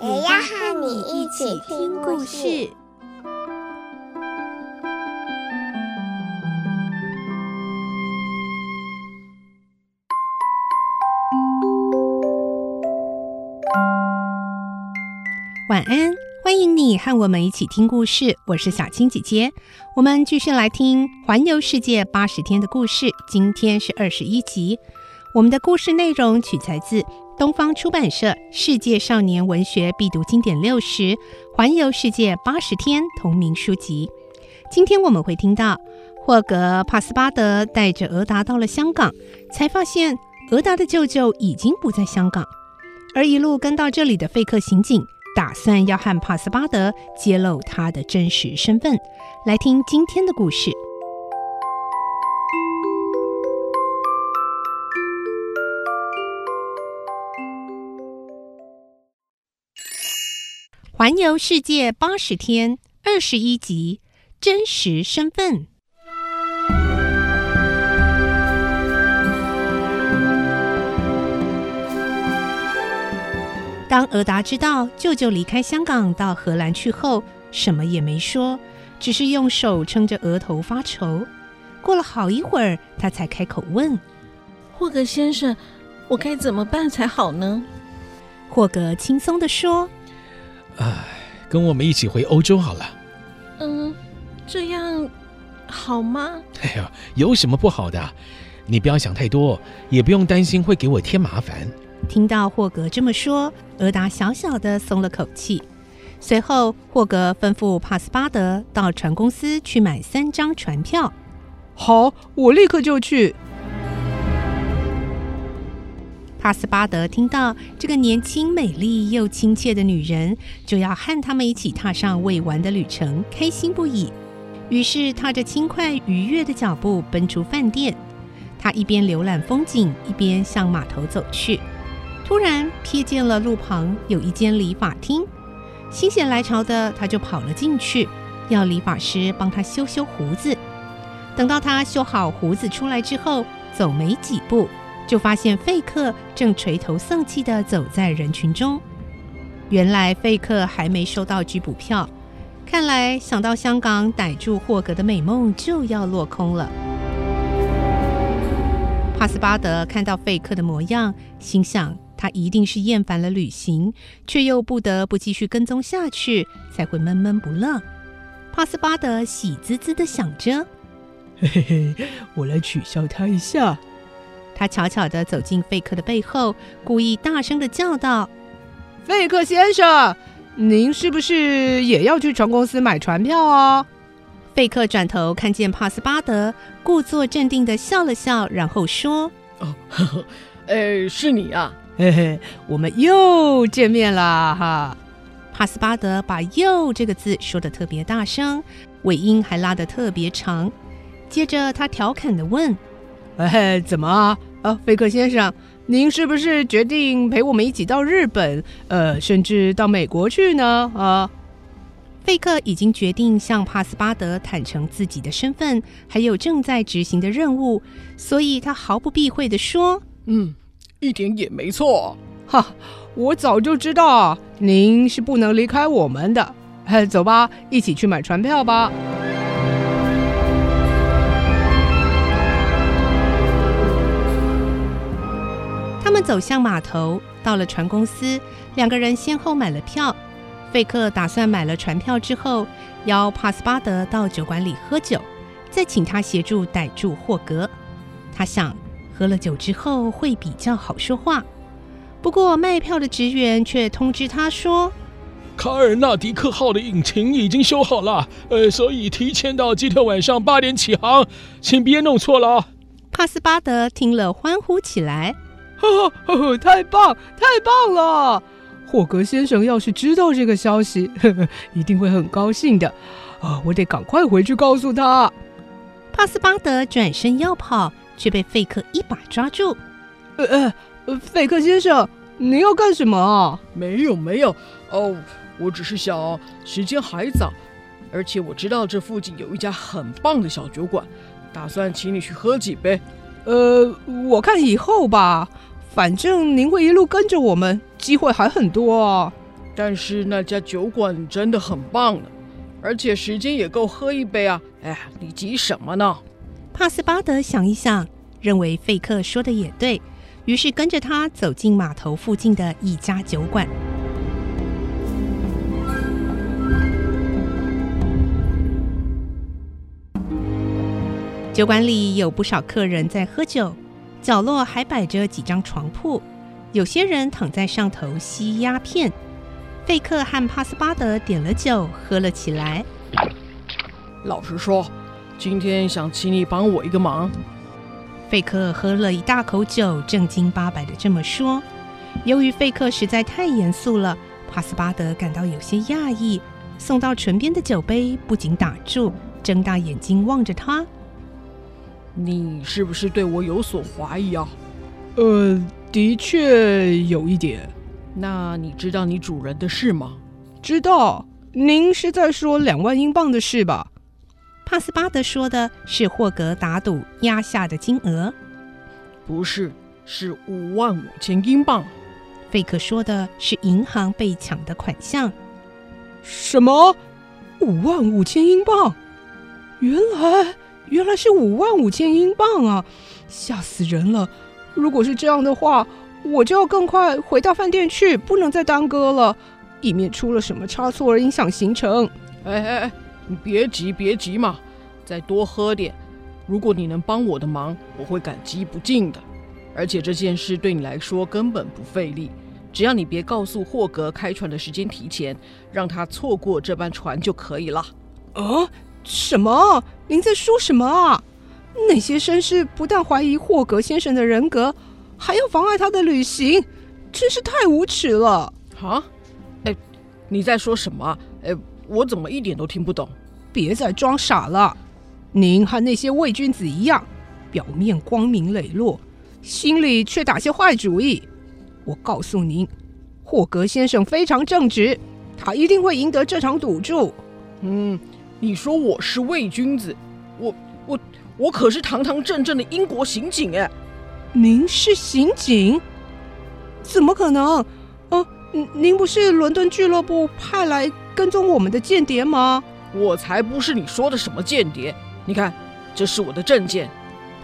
也要和你一起听故事。晚安，欢迎你和我们一起听故事。我是小青姐姐，我们继续来听《环游世界八十天》的故事。今天是二十一集。我们的故事内容取材自东方出版社《世界少年文学必读经典六十：环游世界八十天》同名书籍。今天我们会听到霍格·帕斯巴德带着俄达到了香港，才发现俄达的舅舅已经不在香港，而一路跟到这里的费克刑警。打算要和帕斯巴德揭露他的真实身份。来听今天的故事：环游世界八十天，二十一集，真实身份。当俄达知道舅舅离开香港到荷兰去后，什么也没说，只是用手撑着额头发愁。过了好一会儿，他才开口问：“霍格先生，我该怎么办才好呢？”霍格轻松地说：“唉，跟我们一起回欧洲好了。”“嗯，这样好吗？”“哎呀，有什么不好的？你不要想太多，也不用担心会给我添麻烦。”听到霍格这么说，俄达小小的松了口气。随后，霍格吩咐帕斯巴德到船公司去买三张船票。好，我立刻就去。帕斯巴德听到这个年轻、美丽又亲切的女人就要和他们一起踏上未完的旅程，开心不已。于是，踏着轻快愉悦的脚步奔出饭店。他一边浏览风景，一边向码头走去。突然瞥见了路旁有一间理发厅，心血来潮的他就跑了进去，要理发师帮他修修胡子。等到他修好胡子出来之后，走没几步，就发现费克正垂头丧气地走在人群中。原来费克还没收到拘捕票，看来想到香港逮住霍格的美梦就要落空了。帕斯巴德看到费克的模样，心想。他一定是厌烦了旅行，却又不得不继续跟踪下去，才会闷闷不乐。帕斯巴德喜滋滋地想着：“嘿嘿嘿，我来取笑他一下。”他悄悄地走进费克的背后，故意大声地叫道：“费克先生，您是不是也要去船公司买船票啊？”费克转头看见帕斯巴德，故作镇定地笑了笑，然后说：“哦，呵呵，呃，是你啊。”嘿嘿，我们又见面了哈！帕斯巴德把“又”这个字说得特别大声，尾音还拉得特别长。接着他调侃地问：“哎，怎么啊？啊，费克先生，您是不是决定陪我们一起到日本，呃，甚至到美国去呢？”啊，费克已经决定向帕斯巴德坦诚自己的身份，还有正在执行的任务，所以他毫不避讳地说：“嗯。”一点也没错，哈！我早就知道您是不能离开我们的。哎，走吧，一起去买船票吧。们走向码头，到了船公司，两个人先后买了票。费克打算买了船票之后，邀帕斯巴德到酒馆里喝酒，再请他协助逮住霍格。他想。喝了酒之后会比较好说话，不过卖票的职员却通知他说：“卡尔纳迪克号的引擎已经修好了，呃，所以提前到今天晚上八点起航，请别弄错了。”帕斯巴德听了欢呼起来：“ 呵呵呵，太棒，太棒了！霍格先生要是知道这个消息，呵呵，一定会很高兴的。啊，我得赶快回去告诉他。帕斯巴德转身要跑，却被费克一把抓住。呃呃，费克先生，你要干什么啊？没有没有，哦，我只是想时间还早，而且我知道这附近有一家很棒的小酒馆，打算请你去喝几杯。呃，我看以后吧。反正您会一路跟着我们，机会还很多啊。但是那家酒馆真的很棒呢，而且时间也够喝一杯啊。哎，你急什么呢？帕斯巴德想一想，认为费克说的也对，于是跟着他走进码头附近的一家酒馆。酒馆里有不少客人在喝酒。角落还摆着几张床铺，有些人躺在上头吸鸦片。费克和帕斯巴德点了酒，喝了起来。老实说，今天想请你帮我一个忙。费克喝了一大口酒，正经八百的这么说。由于费克实在太严肃了，帕斯巴德感到有些讶异，送到唇边的酒杯不仅打住，睁大眼睛望着他。你是不是对我有所怀疑啊？呃，的确有一点。那你知道你主人的事吗？知道。您是在说两万英镑的事吧？帕斯巴德说的是霍格打赌压下的金额。不是，是五万五千英镑。费克说的是银行被抢的款项。什么？五万五千英镑？原来。原来是五万五千英镑啊！吓死人了！如果是这样的话，我就要更快回到饭店去，不能再耽搁了，以免出了什么差错而影响行程。哎哎哎，你别急别急嘛，再多喝点。如果你能帮我的忙，我会感激不尽的。而且这件事对你来说根本不费力，只要你别告诉霍格开船的时间提前，让他错过这班船就可以了。啊？什么？您在说什么啊？那些绅士不但怀疑霍格先生的人格，还要妨碍他的旅行，真是太无耻了！啊？哎，你在说什么？哎，我怎么一点都听不懂？别再装傻了！您和那些伪君子一样，表面光明磊落，心里却打些坏主意。我告诉您，霍格先生非常正直，他一定会赢得这场赌注。嗯。你说我是伪君子，我我我可是堂堂正正的英国刑警哎！您是刑警？怎么可能？呃，您不是伦敦俱乐部派来跟踪我们的间谍吗？我才不是你说的什么间谍！你看，这是我的证件。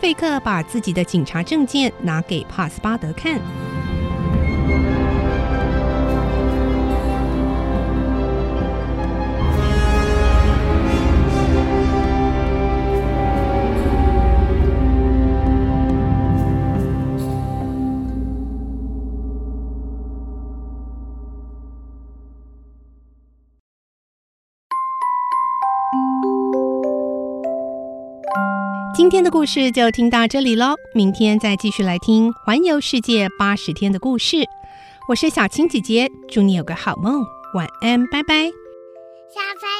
费克把自己的警察证件拿给帕斯巴德看。今天的故事就听到这里喽，明天再继续来听《环游世界八十天》的故事。我是小青姐姐，祝你有个好梦，晚安，拜拜。小朋，